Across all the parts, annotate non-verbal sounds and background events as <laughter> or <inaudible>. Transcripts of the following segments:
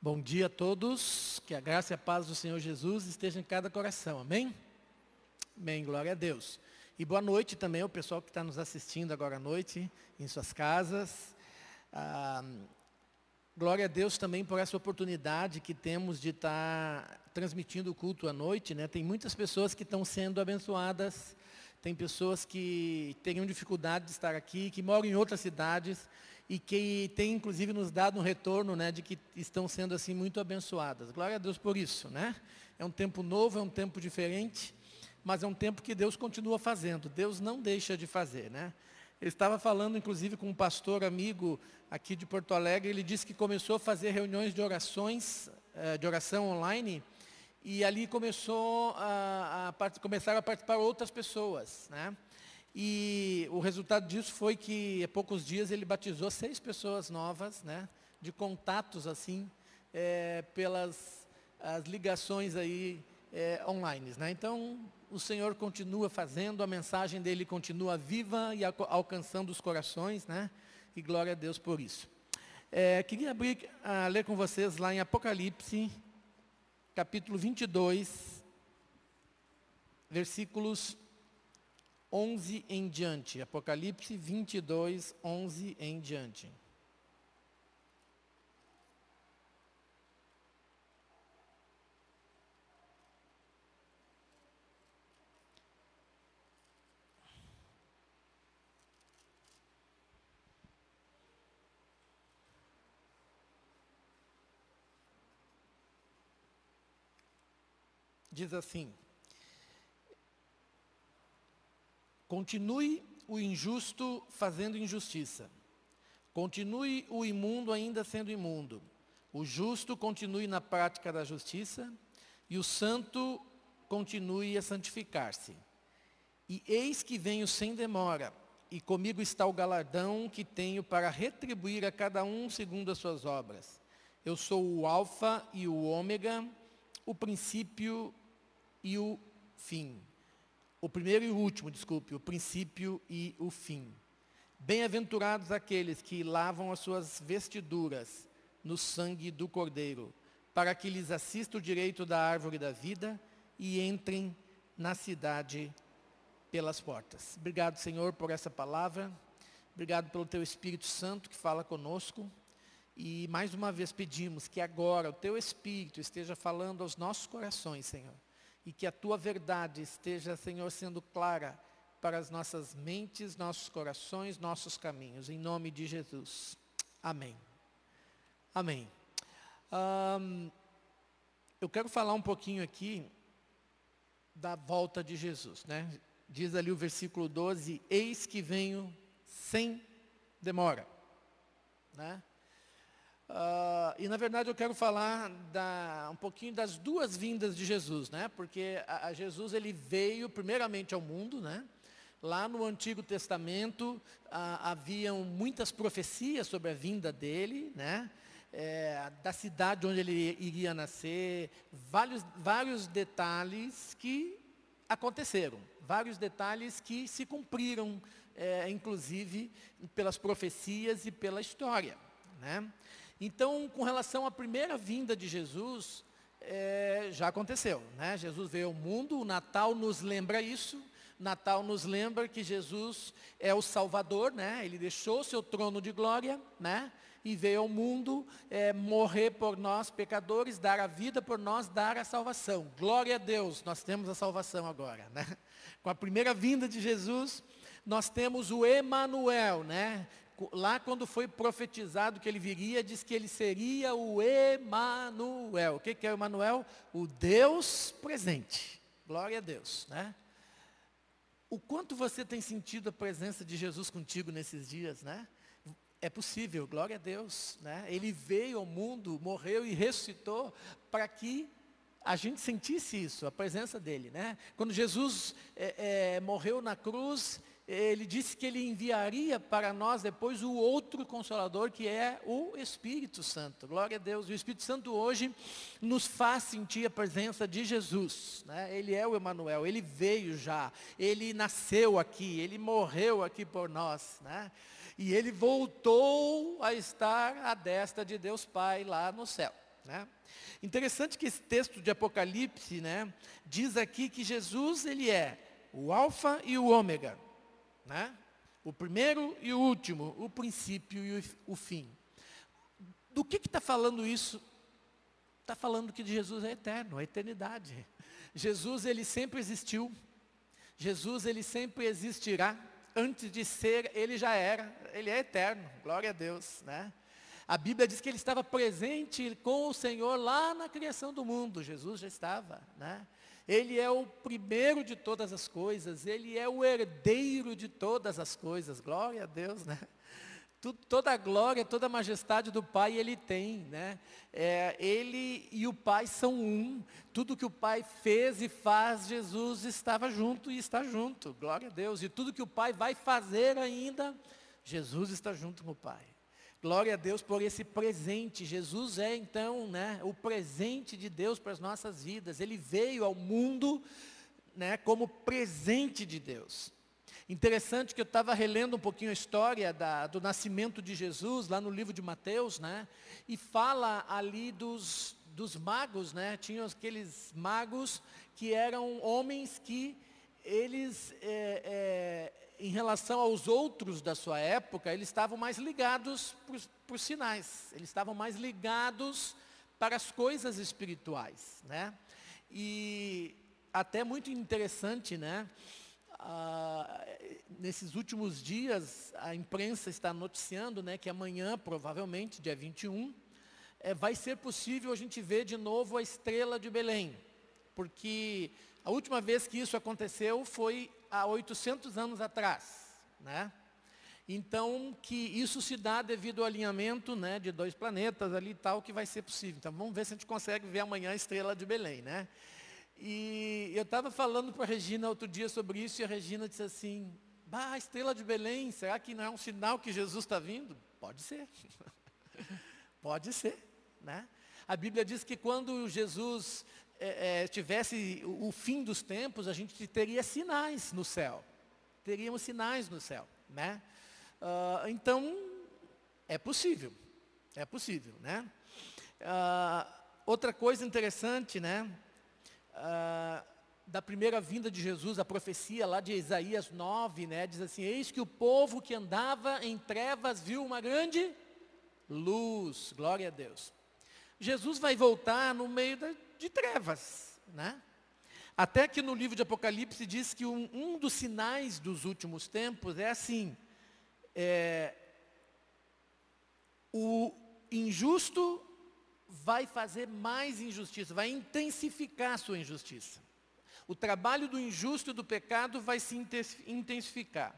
Bom dia a todos, que a graça e a paz do Senhor Jesus esteja em cada coração, amém? Amém, glória a Deus. E boa noite também ao pessoal que está nos assistindo agora à noite, em suas casas. Ah, glória a Deus também por essa oportunidade que temos de estar tá transmitindo o culto à noite, né? Tem muitas pessoas que estão sendo abençoadas, tem pessoas que teriam dificuldade de estar aqui, que moram em outras cidades, e que tem inclusive nos dado um retorno né, de que estão sendo assim muito abençoadas. Glória a Deus por isso. Né? É um tempo novo, é um tempo diferente, mas é um tempo que Deus continua fazendo. Deus não deixa de fazer. Né? Eu estava falando inclusive com um pastor amigo aqui de Porto Alegre, ele disse que começou a fazer reuniões de orações, eh, de oração online, e ali começou a, a, começaram a participar outras pessoas. Né? E o resultado disso foi que, há poucos dias, ele batizou seis pessoas novas, né, de contatos, assim, é, pelas as ligações aí é, online. Né? Então, o Senhor continua fazendo, a mensagem dele continua viva e alcançando os corações, né? E glória a Deus por isso. É, queria abrir, a ler com vocês lá em Apocalipse, capítulo 22, versículos 11 em diante. Apocalipse 22, 11 em diante. Diz assim: Continue o injusto fazendo injustiça. Continue o imundo ainda sendo imundo. O justo continue na prática da justiça. E o santo continue a santificar-se. E eis que venho sem demora. E comigo está o galardão que tenho para retribuir a cada um segundo as suas obras. Eu sou o Alfa e o Ômega, o princípio e o fim. O primeiro e o último, desculpe, o princípio e o fim. Bem-aventurados aqueles que lavam as suas vestiduras no sangue do Cordeiro, para que lhes assista o direito da árvore da vida e entrem na cidade pelas portas. Obrigado, Senhor, por essa palavra. Obrigado pelo Teu Espírito Santo que fala conosco. E mais uma vez pedimos que agora o Teu Espírito esteja falando aos nossos corações, Senhor e que a tua verdade esteja, Senhor, sendo clara para as nossas mentes, nossos corações, nossos caminhos. Em nome de Jesus. Amém. Amém. Eu quero falar um pouquinho aqui da volta de Jesus, né? Diz ali o versículo 12: Eis que venho sem demora, né? Uh, e na verdade eu quero falar da, um pouquinho das duas vindas de Jesus, né? Porque a, a Jesus ele veio primeiramente ao mundo, né? Lá no Antigo Testamento uh, haviam muitas profecias sobre a vinda dele, né? É, da cidade onde ele iria nascer, vários, vários detalhes que aconteceram, vários detalhes que se cumpriram, é, inclusive pelas profecias e pela história. Né? Então, com relação à primeira vinda de Jesus, é, já aconteceu. Né? Jesus veio ao mundo, o Natal nos lembra isso. Natal nos lembra que Jesus é o Salvador, né? Ele deixou seu trono de glória, né? E veio ao mundo é, morrer por nós, pecadores, dar a vida por nós, dar a salvação. Glória a Deus, nós temos a salvação agora, né? <laughs> Com a primeira vinda de Jesus, nós temos o Emanuel, né? Lá quando foi profetizado que ele viria, diz que ele seria o Emanuel. O que, que é o Emanuel? O Deus presente. Glória a Deus, né? O quanto você tem sentido a presença de Jesus contigo nesses dias, né? É possível, glória a Deus, né? Ele veio ao mundo, morreu e ressuscitou para que a gente sentisse isso, a presença dele, né? Quando Jesus é, é, morreu na cruz, ele disse que ele enviaria para nós depois o outro consolador, que é o Espírito Santo. Glória a Deus. O Espírito Santo hoje nos faz sentir a presença de Jesus. Né? Ele é o Emanuel, ele veio já, ele nasceu aqui, ele morreu aqui por nós. Né? E ele voltou a estar à destra de Deus Pai lá no céu. Né? Interessante que esse texto de Apocalipse né, diz aqui que Jesus ele é o alfa e o ômega. Né? O primeiro e o último, o princípio e o, fim. Do que está falando isso? Está falando que Jesus é eterno, a eternidade. Jesus ele sempre existiu. Jesus ele sempre existirá. Antes de ser, ele já era. Ele é eterno. Glória a Deus, né? A Bíblia diz que ele estava presente com o Senhor lá na criação do mundo. Jesus já estava, né? Ele é o primeiro de todas as coisas, ele é o herdeiro de todas as coisas. Glória a Deus, né? toda a glória, toda a majestade do Pai ele tem, né? É, ele e o Pai são um. Tudo que o Pai fez e faz, Jesus estava junto e está junto. Glória a Deus. E tudo que o Pai vai fazer ainda, Jesus está junto com o Pai. Glória a Deus por esse presente. Jesus é então, né, o presente de Deus para as nossas vidas. Ele veio ao mundo, né, como presente de Deus. Interessante que eu estava relendo um pouquinho a história da, do nascimento de Jesus, lá no livro de Mateus, né? E fala ali dos, dos magos, né? Tinham aqueles magos que eram homens que eles é, é, em relação aos outros da sua época, eles estavam mais ligados por, por sinais, eles estavam mais ligados para as coisas espirituais, né? E até muito interessante, né? Ah, nesses últimos dias, a imprensa está noticiando né, que amanhã, provavelmente, dia 21, é, vai ser possível a gente ver de novo a estrela de Belém. Porque a última vez que isso aconteceu foi há 800 anos atrás, né? Então, que isso se dá devido ao alinhamento né, de dois planetas ali e tal, que vai ser possível. Então, vamos ver se a gente consegue ver amanhã a estrela de Belém, né? E eu estava falando para a Regina outro dia sobre isso, e a Regina disse assim, bah, a estrela de Belém, será que não é um sinal que Jesus está vindo? Pode ser. <laughs> Pode ser, né? A Bíblia diz que quando Jesus é, é, tivesse o, fim dos tempos, a gente teria sinais no céu. Teríamos sinais no céu, né? Uh, então, é possível. É possível, né? Uh, outra coisa interessante, né? Uh, da primeira vinda de Jesus, a profecia lá de Isaías 9, né? Diz assim, eis que o povo que andava em trevas viu uma grande luz. Glória a Deus. Jesus vai voltar no meio da, de trevas, né? Até que no livro de Apocalipse diz que um, um dos sinais dos últimos tempos é assim, é, o injusto vai fazer mais injustiça, vai intensificar a sua injustiça. O trabalho do injusto e do pecado vai se intensificar.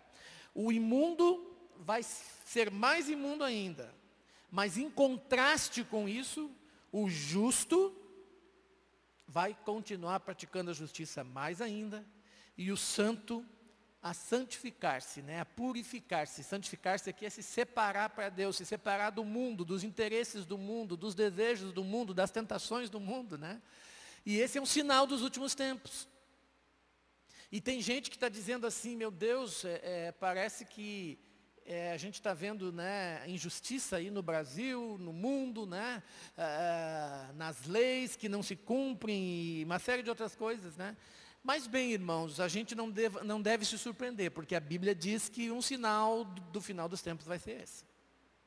O imundo vai ser mais imundo ainda. Mas em contraste com isso, o justo vai continuar praticando a justiça mais ainda, e o santo a santificar-se, né? a purificar-se. Santificar-se aqui é se separar para Deus, se separar do mundo, dos interesses do mundo, dos desejos do mundo, das tentações do mundo. Né? E esse é um sinal dos últimos tempos. E tem gente que está dizendo assim, meu Deus, é, é, parece que é, a gente está vendo né, injustiça aí no Brasil, no mundo, né, é, nas leis que não se cumprem e uma série de outras coisas. Né? Mas bem, irmãos, a gente não deve, não deve se surpreender, porque a Bíblia diz que um sinal do, do final dos tempos vai ser esse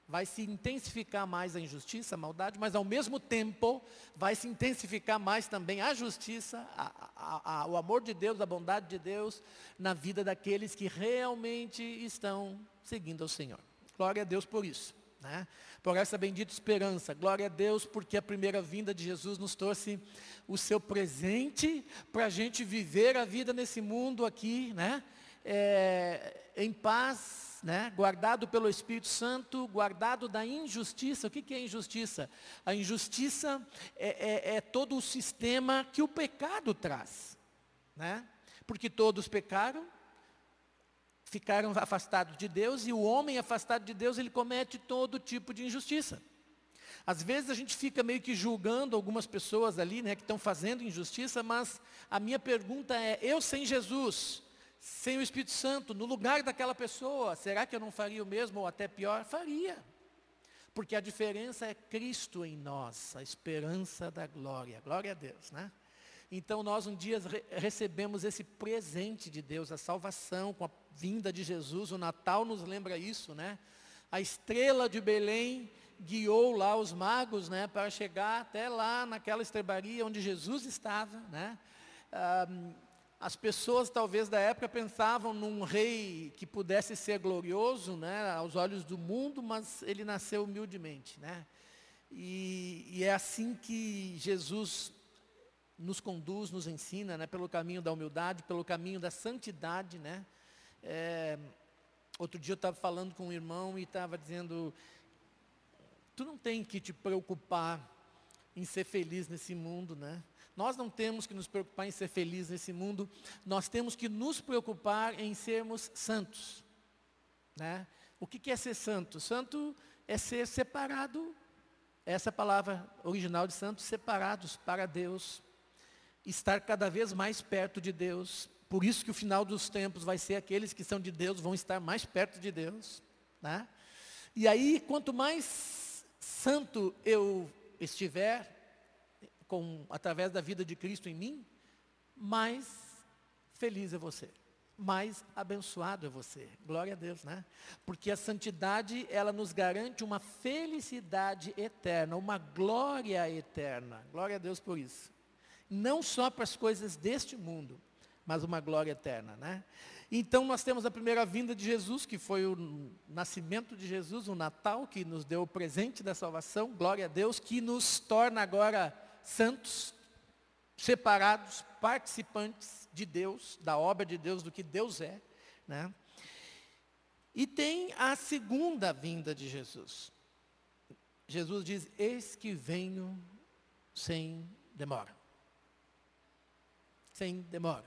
vai se intensificar mais a injustiça, a maldade, mas ao mesmo tempo vai se intensificar mais também a justiça, a, a, a, o amor de Deus, a bondade de Deus na vida daqueles que realmente estão seguindo ao Senhor. Glória a Deus por isso. Né? Por essa bendita esperança. Glória a Deus porque a primeira vinda de Jesus nos trouxe o seu presente para a gente viver a vida nesse mundo aqui, né? É, em paz, né, guardado pelo Espírito Santo, guardado da injustiça. O que, que é injustiça? A injustiça é, é, é todo o sistema que o pecado traz. Né? Porque todos pecaram, ficaram afastados de Deus, e o homem afastado de Deus, ele comete todo tipo de injustiça. Às vezes a gente fica meio que julgando algumas pessoas ali, né, que estão fazendo injustiça, mas a minha pergunta é, eu sem Jesus, sem o Espírito Santo, no lugar daquela pessoa, será que eu não faria o mesmo ou até pior? Faria. Porque a diferença é Cristo em nós, a esperança da glória. Glória a Deus, né? Então nós um dia re recebemos esse presente de Deus, a salvação com a vinda de Jesus. O Natal nos lembra isso, né? A estrela de Belém guiou lá os magos, né, para chegar até lá naquela estrebaria onde Jesus estava, né? Ah, as pessoas talvez da época pensavam num rei que pudesse ser glorioso, né, aos olhos do mundo, mas ele nasceu humildemente, né? E, e é assim que Jesus nos conduz, nos ensina, né, pelo caminho da humildade, pelo caminho da santidade, né? É, outro dia eu estava falando com um irmão e estava dizendo, tu não tem que te preocupar em ser feliz nesse mundo, né? Nós não temos que nos preocupar em ser felizes nesse mundo, nós temos que nos preocupar em sermos santos. Né? O que é ser santo? Santo é ser separado, essa é palavra original de santo, separados para Deus, estar cada vez mais perto de Deus. Por isso que o final dos tempos vai ser aqueles que são de Deus, vão estar mais perto de Deus. Né? E aí, quanto mais santo eu estiver, com, através da vida de Cristo em mim, mais feliz é você, mais abençoado é você. Glória a Deus, né? Porque a santidade, ela nos garante uma felicidade eterna, uma glória eterna. Glória a Deus por isso. Não só para as coisas deste mundo, mas uma glória eterna, né? Então nós temos a primeira vinda de Jesus, que foi o nascimento de Jesus, o Natal, que nos deu o presente da salvação, glória a Deus, que nos torna agora santos, separados, participantes de Deus, da obra de Deus, do que Deus é. Né? E tem a segunda vinda de Jesus. Jesus diz, eis que venho sem demora. Sem demora.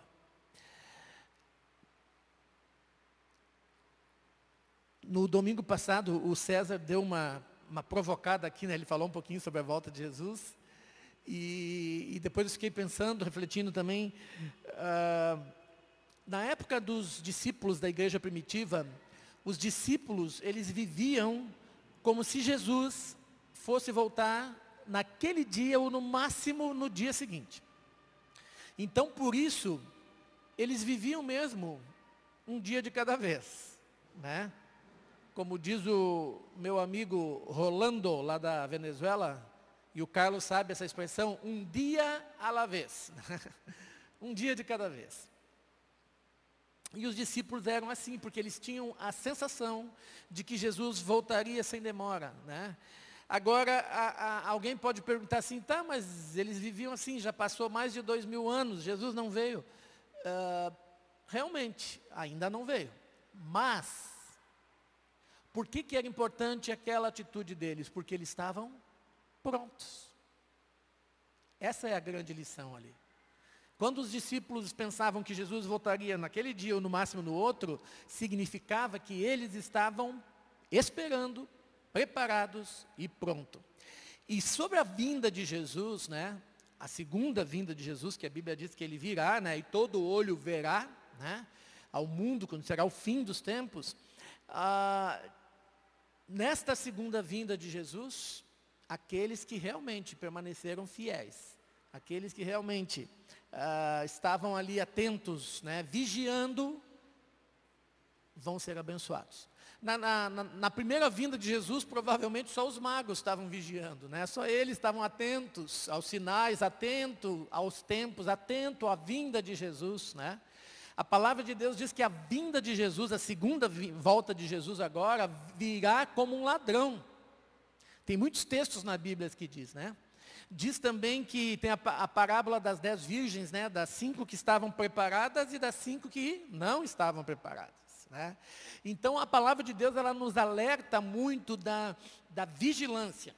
No domingo passado, o César deu uma, uma provocada aqui, né? ele falou um pouquinho sobre a volta de Jesus. E, e depois eu fiquei pensando, refletindo também, uh, na época dos discípulos da igreja primitiva, os discípulos, eles viviam como se Jesus fosse voltar naquele dia ou no máximo no dia seguinte. Então, por isso, eles viviam mesmo um dia de cada vez, né? Como diz o meu amigo Rolando, lá da Venezuela, e o Carlos sabe essa expressão, um dia à la vez. <laughs> um dia de cada vez. E os discípulos eram assim, porque eles tinham a sensação de que Jesus voltaria sem demora. Né? Agora, a, a, alguém pode perguntar assim, tá, mas eles viviam assim, já passou mais de dois mil anos, Jesus não veio. Uh, realmente, ainda não veio. Mas, por que, que era importante aquela atitude deles? Porque eles estavam prontos. Essa é a grande lição ali. Quando os discípulos pensavam que Jesus voltaria naquele dia ou no máximo no outro, significava que eles estavam esperando, preparados e pronto. E sobre a vinda de Jesus, né, a segunda vinda de Jesus, que a Bíblia diz que ele virá, né, e todo olho verá, né, ao mundo, quando será o fim dos tempos, ah, nesta segunda vinda de Jesus, aqueles que realmente permaneceram fiéis, aqueles que realmente ah, estavam ali atentos, né, vigiando, vão ser abençoados. Na, na, na, primeira vinda de Jesus, provavelmente só os magos estavam vigiando, né? só eles estavam atentos aos sinais, atentos aos tempos, atento à vinda de Jesus. Né? A palavra de Deus diz que a vinda de Jesus, a segunda volta de Jesus agora, virá como um ladrão. Tem muitos textos na Bíblia que diz, né? Diz também que tem a, a, parábola das dez virgens, né? Das cinco que estavam preparadas e das cinco que não estavam preparadas. Né? Então a palavra de Deus ela nos alerta muito da, da vigilância.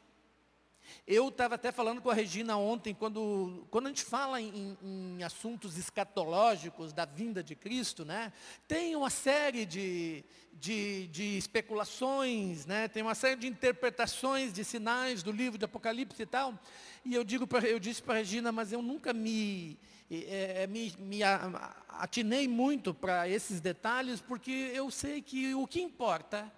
Eu estava até falando com a Regina ontem, quando, quando a gente fala em, em, assuntos escatológicos da vinda de Cristo, né, tem uma série de, de, de especulações, né, tem uma série de interpretações de sinais do livro de Apocalipse e tal. E eu, digo pra, eu disse para a Regina, mas eu nunca me, é, me, me atinei muito para esses detalhes, porque eu sei que o que importa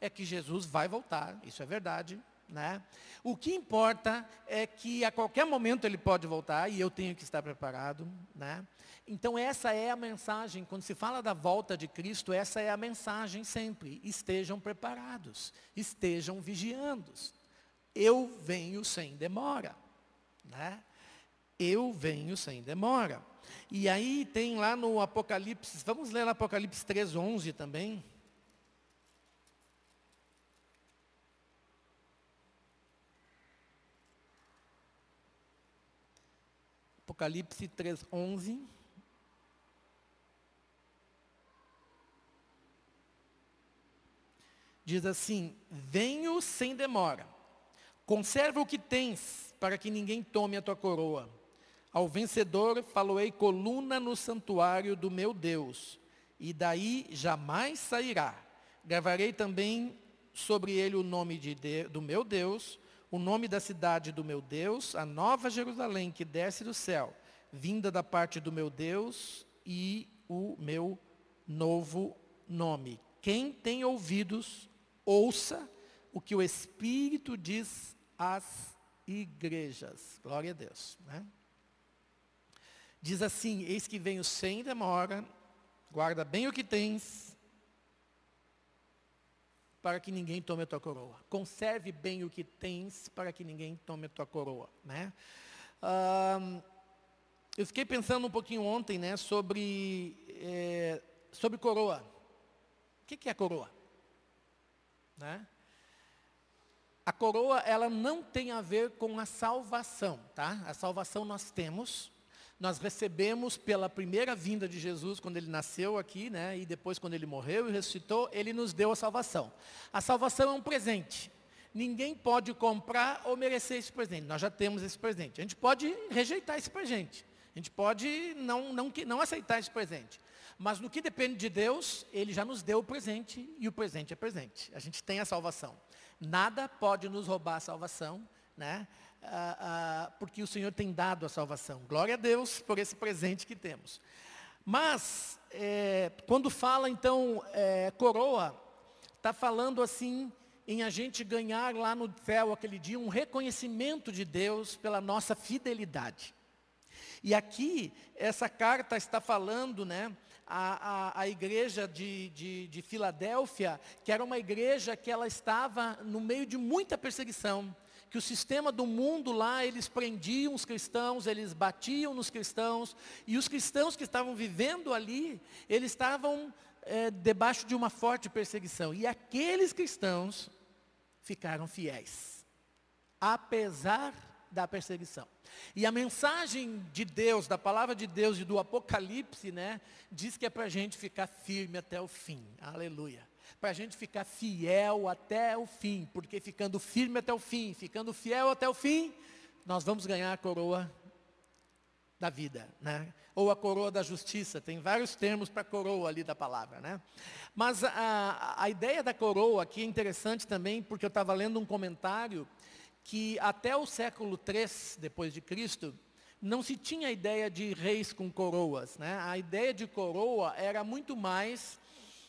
é que Jesus vai voltar, isso é verdade, Né? O que importa é que a qualquer momento ele pode voltar e eu tenho que estar preparado. Né? Então essa é a mensagem, quando se fala da volta de Cristo, essa é a mensagem sempre. Estejam preparados, estejam vigiando. Eu venho sem demora. Né? Eu venho sem demora. E aí tem lá no Apocalipse, vamos ler Apocalipse 3, 11 também. Apocalipse 3, 11. Diz assim: Venho sem demora, conserva o que tens, para que ninguém tome a tua coroa. Ao vencedor faloei coluna no santuário do meu Deus, e daí jamais sairá. Gravarei também sobre ele o nome de, do meu Deus, o nome da cidade do meu Deus, a nova Jerusalém que desce do céu, vinda da parte do meu Deus e o meu novo nome. Quem tem ouvidos, ouça o que o Espírito diz às igrejas. Glória a Deus. Né? Diz assim: Eis que venho sem demora, guarda bem o que tens, para que ninguém tome a tua coroa. Conserve bem o que tens para que ninguém tome a tua coroa. Né? eu fiquei pensando um pouquinho ontem né, sobre, é, sobre coroa. O que, que é coroa? Né? A coroa, ela não tem a ver com a salvação, tá? A salvação nós temos, nós recebemos pela primeira vinda de Jesus, quando ele nasceu aqui, né, e depois quando ele morreu e ressuscitou, ele nos deu a salvação. A salvação é um presente. Ninguém pode comprar ou merecer esse presente. Nós já temos esse presente. A gente pode rejeitar esse presente. A gente pode não, não, não aceitar esse presente. Mas no que depende de Deus, Ele já nos deu o presente e o presente é presente. A gente tem a salvação. Nada pode nos roubar a salvação, né? Ah, ah, porque o Senhor tem dado a salvação. Glória a Deus por esse presente que temos. Mas, é, quando fala então é, coroa, está falando assim em a gente ganhar lá no céu aquele dia um reconhecimento de Deus pela nossa fidelidade. E aqui, essa carta está falando, né, a, a, a, igreja de, de, de Filadélfia, que era uma igreja que ela estava no meio de muita perseguição que o sistema do mundo lá, eles prendiam os cristãos, eles batiam nos cristãos, e os cristãos que estavam vivendo ali, eles estavam é, debaixo de uma forte perseguição. E aqueles cristãos ficaram fiéis, apesar da perseguição. E a mensagem de Deus, da palavra de Deus e do Apocalipse, né, diz que é para a gente ficar firme até o fim. Aleluia para a gente ficar fiel até o fim, porque ficando firme até o fim, ficando fiel até o fim, nós vamos ganhar a coroa da vida, né? Ou a coroa da justiça, tem vários termos para coroa ali da palavra, né? Mas a, a ideia da coroa aqui é interessante também, porque eu estava lendo um comentário que até o século III depois de Cristo, não se tinha ideia de reis com coroas, né? A ideia de coroa era muito mais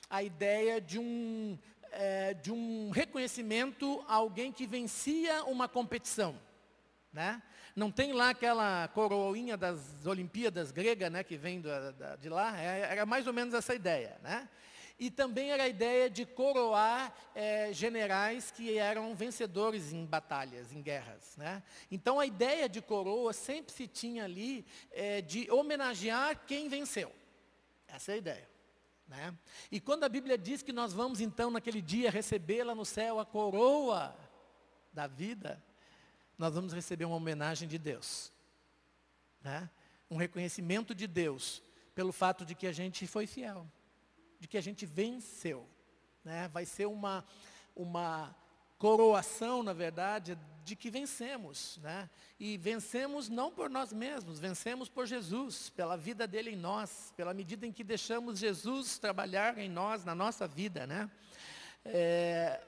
a ideia de um, é, de um reconhecimento a alguém que vencia uma competição. Né? Não tem lá aquela coroinha das Olimpíadas grega, né, que vem do, da, de lá, é, era mais ou menos essa ideia. Né? E também era a ideia de coroar é, generais que eram vencedores em batalhas, em guerras. Né? Então a ideia de coroa sempre se tinha ali é, de homenagear quem venceu. Essa é a ideia. Né? E quando a Bíblia diz que nós vamos então naquele dia recebê-la no céu, a coroa da vida, nós vamos receber uma homenagem de Deus. Né? Um reconhecimento de Deus pelo fato de que a gente foi fiel, de que a gente venceu. Né? Vai ser uma, uma coroação, na verdade, de que vencemos, né? E vencemos não por nós mesmos, vencemos por Jesus, pela vida dele em nós, pela medida em que deixamos Jesus trabalhar em nós, na nossa vida, né? É,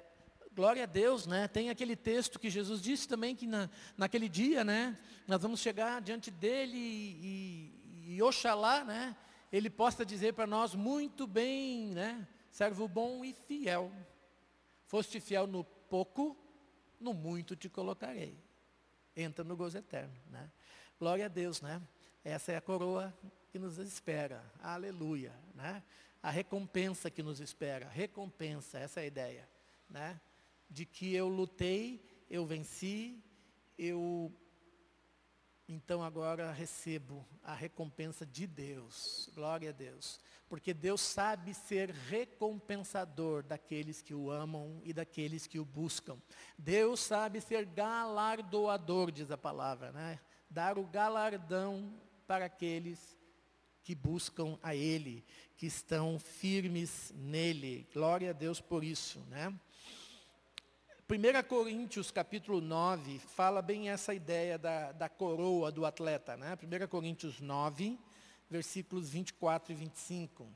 glória a Deus, né? Tem aquele texto que Jesus disse também que na, naquele dia, né? Nós vamos chegar diante dele e, e, e oxalá, né? Ele possa dizer para nós muito bem, né? Servo bom e fiel. Foste fiel no pouco, no muito te colocarei. Entra no gozo eterno, né? Glória a Deus, né? Essa é a coroa que nos espera. Aleluia, né? A recompensa que nos espera, recompensa, essa é a ideia, né? De que eu lutei, eu venci, eu então agora recebo a recompensa de Deus. Glória a Deus. Porque Deus sabe ser recompensador daqueles que o amam e daqueles que o buscam. Deus sabe ser galardoador, diz a palavra, né? Dar o galardão para aqueles que buscam a Ele, que estão firmes nele. Glória a Deus por isso, né? 1 Coríntios capítulo 9 fala bem essa ideia da, da coroa do atleta. Né? 1 Coríntios 9, versículos 24 e 25.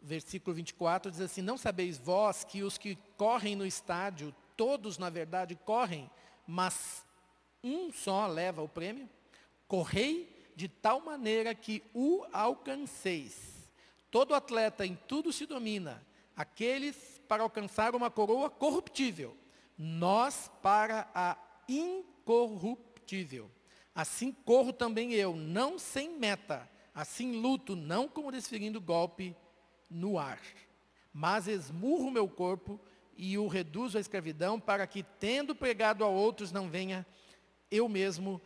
Versículo 24 diz assim: Não sabeis vós que os que correm no estádio, todos na verdade correm, mas um só leva o prêmio. Correi de tal maneira que o alcanceis. Todo atleta em tudo se domina. Aqueles para alcançar uma coroa corruptível. Nós para a incorruptível. Assim corro também eu, não sem meta. Assim luto, não como desferindo golpe no ar. Mas esmurro meu corpo e o reduzo à escravidão, para que, tendo pregado a outros, não venha eu mesmo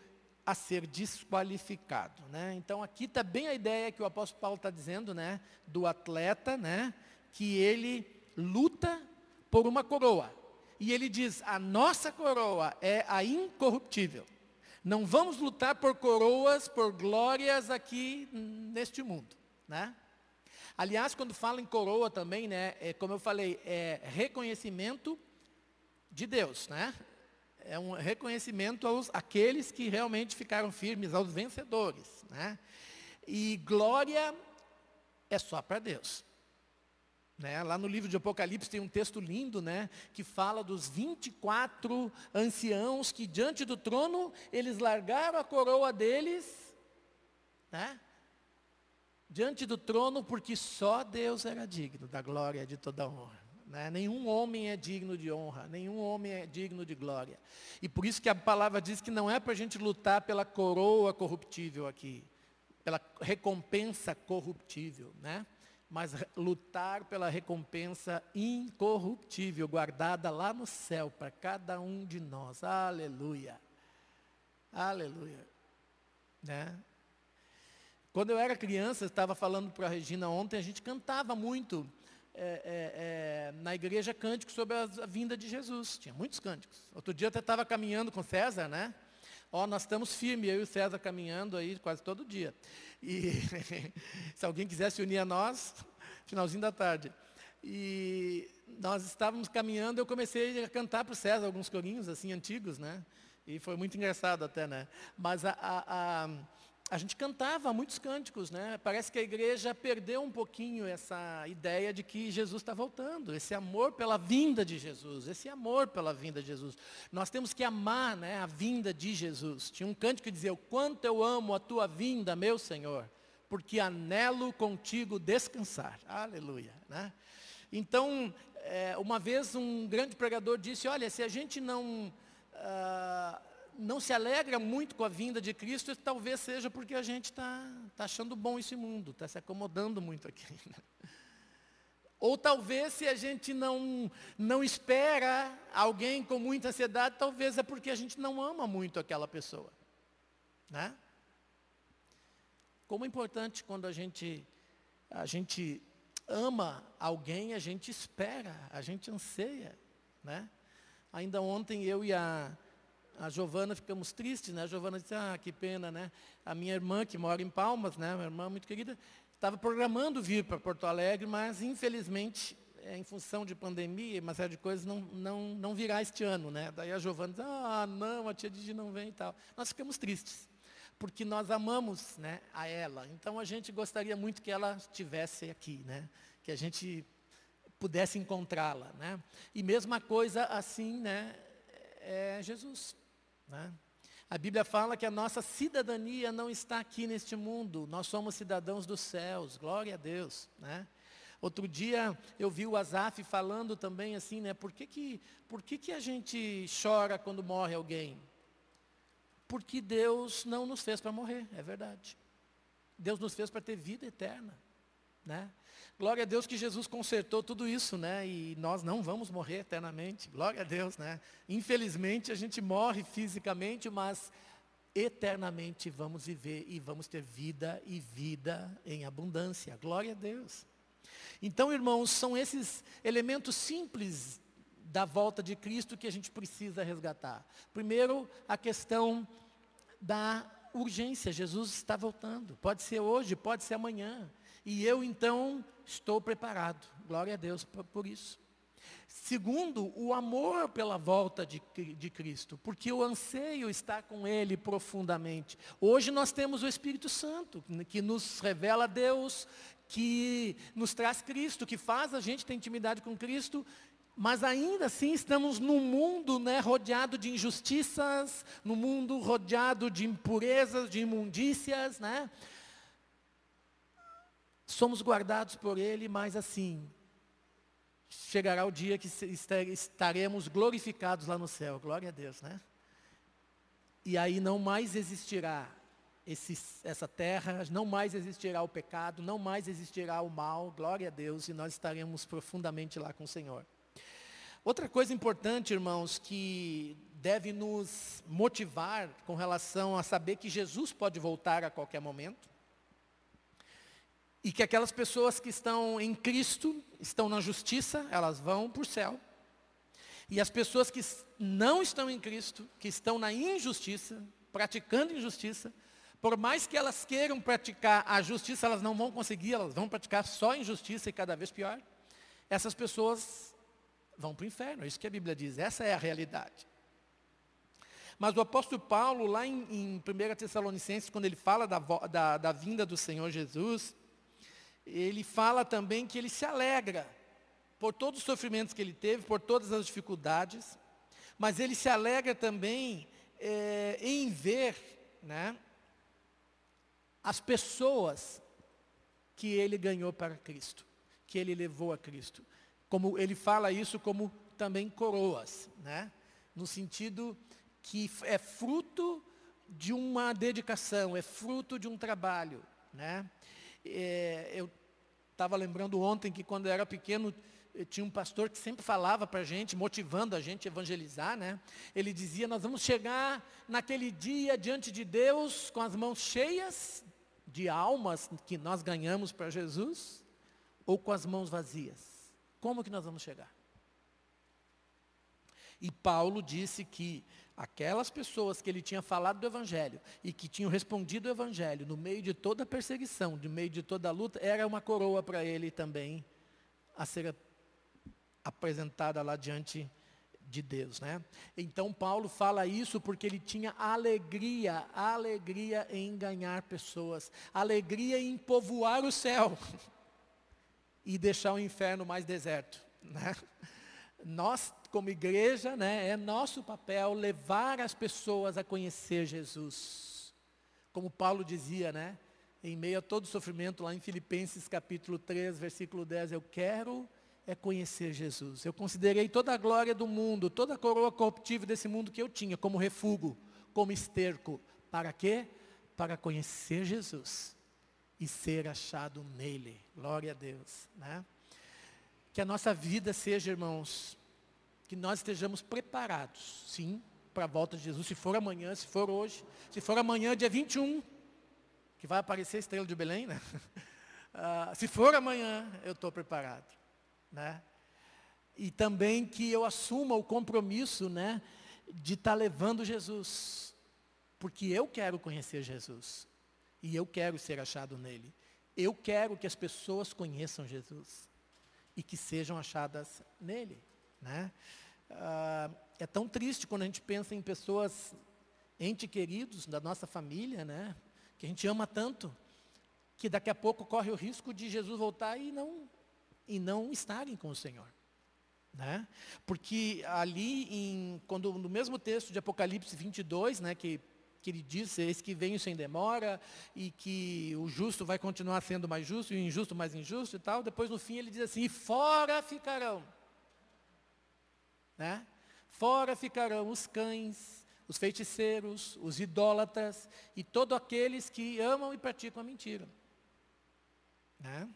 a ser desqualificado. Né? Então aqui está bem a ideia que o apóstolo Paulo está dizendo, né? do atleta, né? que ele luta por uma coroa. E ele diz, a nossa coroa é a incorruptível. Não vamos lutar por coroas, por glórias aqui neste mundo. Né? Aliás, quando fala em coroa também, né, é, como eu falei, é reconhecimento de Deus, né? É um reconhecimento aos aqueles que realmente ficaram firmes, aos vencedores. Né? E glória é só para Deus. Né? Lá no livro de Apocalipse tem um texto lindo, né? Que fala dos 24 anciãos que diante do trono, eles largaram a coroa deles, né? Diante do trono, porque só Deus era digno da glória de toda a honra. Né? Nenhum homem é digno de honra, nenhum homem é digno de glória. E por isso que a palavra diz que não é para a gente lutar pela coroa corruptível aqui, pela recompensa corruptível, né? mas lutar pela recompensa incorruptível, guardada lá no céu para cada um de nós. Aleluia. Aleluia. Né? Quando eu era criança, estava falando para a Regina ontem, a gente cantava muito é, é, é, na igreja cânticos sobre a, vinda de Jesus. Tinha muitos cânticos. Outro dia eu até estava caminhando com César, né? Ó, nós estamos firmes, eu e o César caminhando aí quase todo dia. E <laughs> se alguém quiser se unir a nós, finalzinho da tarde. E nós estávamos caminhando, eu comecei a cantar para o César alguns corinhos assim antigos, né? E foi muito engraçado até, né? Mas a, a, a a gente cantava muitos cânticos, né? Parece que a igreja perdeu um pouquinho essa ideia de que Jesus está voltando, esse amor pela vinda de Jesus, esse amor pela vinda de Jesus. Nós temos que amar, né, a vinda de Jesus. Tinha um cântico que dizia: "O quanto eu amo a tua vinda, meu Senhor, porque anelo contigo descansar". Aleluia, né? Então, é, uma vez um grande pregador disse: "Olha, se a gente não uh, não se alegra muito com a vinda de Cristo, talvez seja porque a gente está tá achando bom esse mundo, está se acomodando muito aqui. Né? Ou talvez se a gente não, não espera alguém com muita ansiedade, talvez é porque a gente não ama muito aquela pessoa. Né? Como é importante quando a gente, a gente ama alguém, a gente espera, a gente anseia. Né? Ainda ontem eu e a, a Giovana ficamos tristes, né? A Giovana disse, ah, que pena, né? A minha irmã, que mora em Palmas, né? Minha irmã muito querida, estava programando vir para Porto Alegre, mas infelizmente, é, em função de pandemia, uma série de coisas, não, não, não virá este ano, né? Daí a Giovana disse, ah, não, a tia Didi não vem e tal. Nós ficamos tristes, porque nós amamos né, a ela. Então a gente gostaria muito que ela estivesse aqui, né? Que a gente pudesse encontrá-la, né? E mesma coisa assim, né? É Jesus. Né? A Bíblia fala que a nossa cidadania não está aqui neste mundo, nós somos cidadãos dos céus, glória a Deus, né? Outro dia eu vi o Azaf falando também assim, né? Por que que, por que, que a gente chora quando morre alguém? Porque Deus não nos fez para morrer, é verdade. Deus nos fez para ter vida eterna, né? Glória a Deus que Jesus consertou tudo isso, né? E nós não vamos morrer eternamente. Glória a Deus, né? Infelizmente a gente morre fisicamente, mas eternamente vamos viver e vamos ter vida e vida em abundância. Glória a Deus. Então, irmãos, são esses elementos simples da volta de Cristo que a gente precisa resgatar. Primeiro, a questão da urgência. Jesus está voltando. Pode ser hoje, pode ser amanhã. E eu então estou preparado. Glória a Deus por, isso. Segundo, o amor pela volta de, de, Cristo, porque o anseio está com Ele profundamente. Hoje nós temos o Espírito Santo, que nos revela Deus, que nos traz Cristo, que faz a gente ter intimidade com Cristo, mas ainda assim estamos num mundo né, rodeado de injustiças, num mundo rodeado de impurezas, de imundícias, né? Somos guardados por Ele, mas assim, chegará o dia que estaremos glorificados lá no céu, glória a Deus, né? E aí não mais existirá esse, essa terra, não mais existirá o pecado, não mais existirá o mal, glória a Deus, e nós estaremos profundamente lá com o Senhor. Outra coisa importante, irmãos, que deve nos motivar com relação a saber que Jesus pode voltar a qualquer momento, e que aquelas pessoas que estão em Cristo, estão na justiça, elas vão para o céu. E as pessoas que não estão em Cristo, que estão na injustiça, praticando injustiça, por mais que elas queiram praticar a justiça, elas não vão conseguir, elas vão praticar só injustiça e cada vez pior. Essas pessoas vão para o inferno, é isso que a Bíblia diz, essa é a realidade. Mas o apóstolo Paulo, lá em, em 1 Tessalonicenses, quando ele fala da, da, da vinda do Senhor Jesus, ele fala também que ele se alegra por todos os sofrimentos que ele teve, por todas as dificuldades, mas ele se alegra também é, em ver né, as pessoas que ele ganhou para Cristo, que ele levou a Cristo. Como ele fala isso como também coroas, né? no sentido que é fruto de uma dedicação, é fruto de um trabalho. Né? É, eu estava lembrando ontem que quando eu era pequeno, eh, tinha um pastor que sempre falava para a gente, motivando a gente a evangelizar, né? Ele dizia, nós vamos chegar naquele dia diante de Deus com as mãos cheias de almas que nós ganhamos para Jesus, ou com as mãos vazias. Como que nós vamos chegar? E Paulo disse que aquelas pessoas que ele tinha falado do Evangelho e que tinham respondido o Evangelho no meio de toda a perseguição, no meio de toda a luta, era uma coroa para ele também a ser apresentada lá diante de Deus, né? Então Paulo fala isso porque ele tinha alegria, alegria em ganhar pessoas, alegria em povoar o céu <laughs> e deixar o inferno mais deserto, né? Nós como igreja, né, é nosso papel levar as pessoas a conhecer Jesus. Como Paulo dizia, né, em meio a todo sofrimento, lá em Filipenses capítulo 3, versículo 10, eu quero é conhecer Jesus. Eu considerei toda a glória do mundo, toda a coroa corruptível desse mundo que eu tinha, como refúgio, como esterco. Para quê? Para conhecer Jesus e ser achado nele. Glória a Deus. Né? Que a nossa vida seja, irmãos, que nós estejamos preparados, sim, para a volta de Jesus, se for amanhã, se for hoje, se for amanhã, dia 21, que vai aparecer a estrela de Belém, né? Uh, <laughs> se for amanhã, eu estou preparado, né? E também que eu assuma o compromisso, né, de estar tá levando Jesus, porque eu quero conhecer Jesus, e eu quero ser achado nele. Eu quero que as pessoas conheçam Jesus, e que sejam achadas nele. Né? Ah, é tão triste quando a gente pensa em pessoas, entes queridos da nossa família, né? que a gente ama tanto, que daqui a pouco corre o risco de Jesus voltar e não, e não estarem com o Senhor. Né? Porque ali, em, quando, no mesmo texto de Apocalipse 22, né, que que ele diz, esse que vem sem demora, e que o justo vai continuar sendo mais justo, e o injusto mais injusto e tal. Depois, no fim, ele diz assim, e fora ficarão. Né? Fora ficarão os cães, os feiticeiros, os idólatras e todos aqueles que amam e praticam a mentira. Né?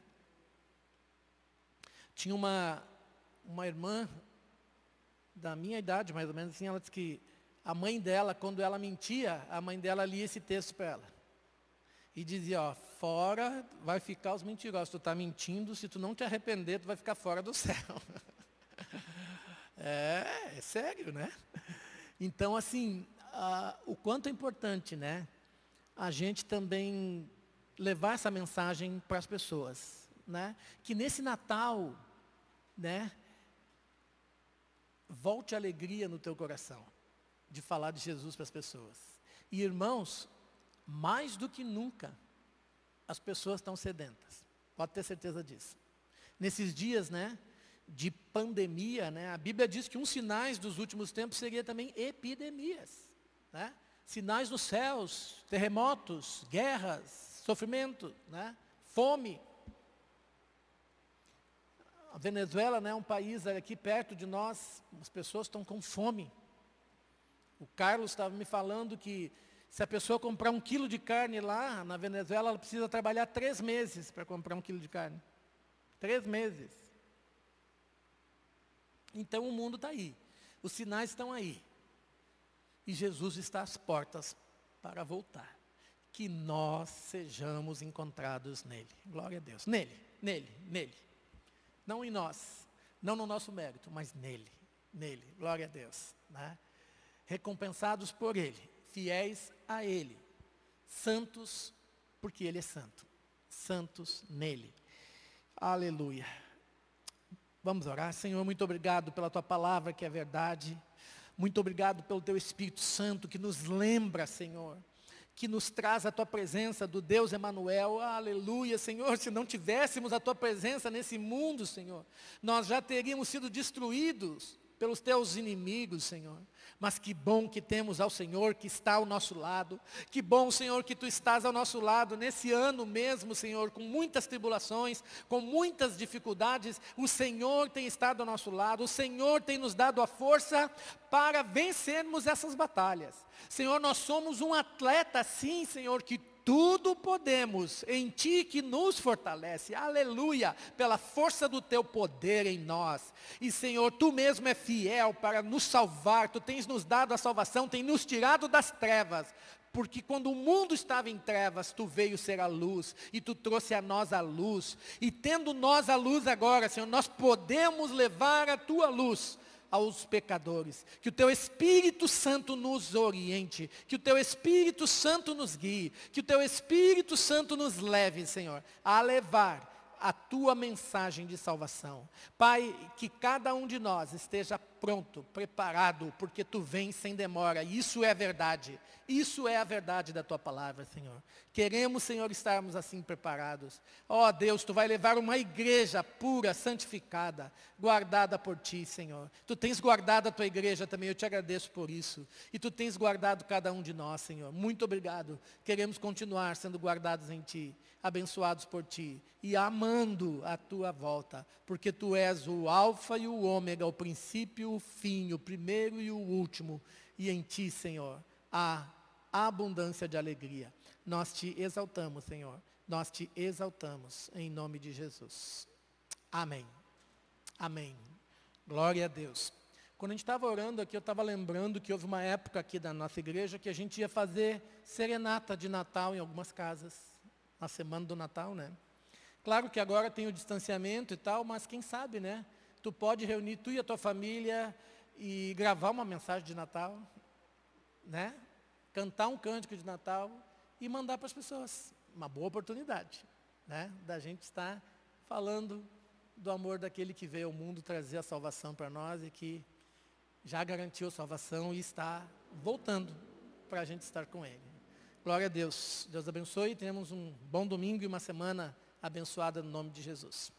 Tinha uma, uma irmã da minha idade, mais ou menos assim, ela disse que a mãe dela, quando ela mentia, a mãe dela lia esse texto para ela. E dizia, ó, fora vai ficar os mentirosos. Tu está mentindo, se tu não te arrepender, tu vai ficar fora do céu. <laughs> é, é sério, né? <laughs> Então, assim, a, o quanto é importante, né? A gente também levar essa mensagem para as pessoas, né? Que nesse Natal, né? Volte alegria no teu coração de falar de Jesus para as pessoas. E irmãos, mais do que nunca, as pessoas estão sedentas. Pode ter certeza disso. Nesses dias, né, de pandemia, né, a Bíblia diz que um sinais dos últimos tempos seria também epidemias, né? Sinais nos céus, terremotos, guerras, sofrimento, né? Fome. A Venezuela né, é um país aqui perto de nós, as pessoas estão com fome. O Carlos estava me falando que se a pessoa comprar um quilo de carne lá na Venezuela, ela precisa trabalhar três meses para comprar um quilo de carne. Três meses. Então o mundo está aí. Os sinais estão aí. E Jesus está às portas para voltar. Que nós sejamos encontrados nele. Glória a Deus. Nele, nele, nele. Não em nós, não no nosso mérito, mas nele, nele. Glória a Deus. Né? recompensados por Ele, fiéis a Ele, santos, porque Ele é santo, santos nele. Aleluia. Vamos orar. Senhor, muito obrigado pela tua palavra que é verdade. Muito obrigado pelo teu Espírito Santo que nos lembra, Senhor, que nos traz a tua presença do Deus Emanuel. Aleluia, Senhor. Se não tivéssemos a tua presença nesse mundo, Senhor, nós já teríamos sido destruídos pelos teus inimigos, Senhor. Mas que bom que temos ao Senhor que está ao nosso lado. Que bom, Senhor, que tu estás ao nosso lado nesse ano mesmo, Senhor, com muitas tribulações, com muitas dificuldades. O Senhor tem estado ao nosso lado. O Senhor tem nos dado a força para vencermos essas batalhas. Senhor, nós somos um atleta, sim, Senhor, que tudo podemos em Ti que nos fortalece, aleluia, pela força do Teu poder em nós. E Senhor, Tu mesmo é fiel para nos salvar, Tu tens nos dado a salvação, tem nos tirado das trevas. Porque quando o mundo estava em trevas, Tu veio ser a luz, e Tu trouxe a nós a luz. E tendo nós a luz agora, Senhor, nós podemos levar a Tua luz aos pecadores. Que o teu Espírito Santo nos oriente, que o teu Espírito Santo nos guie, que o teu Espírito Santo nos leve, Senhor, a levar a tua mensagem de salvação. Pai, que cada um de nós esteja pronto, preparado, porque tu vens sem demora. Isso é verdade. Isso é a verdade da tua palavra, Senhor. Queremos, Senhor, estarmos assim preparados. Ó oh, Deus, tu vai levar uma igreja pura, santificada, guardada por ti, Senhor. Tu tens guardado a tua igreja também, eu te agradeço por isso. E tu tens guardado cada um de nós, Senhor. Muito obrigado. Queremos continuar sendo guardados em ti abençoados por ti e amando a tua volta, porque tu és o alfa e o ômega, o princípio e o fim, o primeiro e o último, e em ti, Senhor, há abundância de alegria. Nós te exaltamos, Senhor. Nós te exaltamos em nome de Jesus. Amém. Amém. Glória a Deus. Quando a gente estava orando aqui, eu estava lembrando que houve uma época aqui da nossa igreja que a gente ia fazer serenata de Natal em algumas casas na semana do Natal, né? Claro que agora tem o distanciamento e tal, mas quem sabe, né? Tu pode reunir tu e a tua família e gravar uma mensagem de Natal, né? Cantar um cântico de Natal e mandar para as pessoas. Uma boa oportunidade, né? Da gente estar falando do amor daquele que veio ao mundo trazer a salvação para nós e que já garantiu a salvação e está voltando para a gente estar com ele. Glória a Deus. Deus abençoe. Tenhamos um bom domingo e uma semana abençoada no nome de Jesus.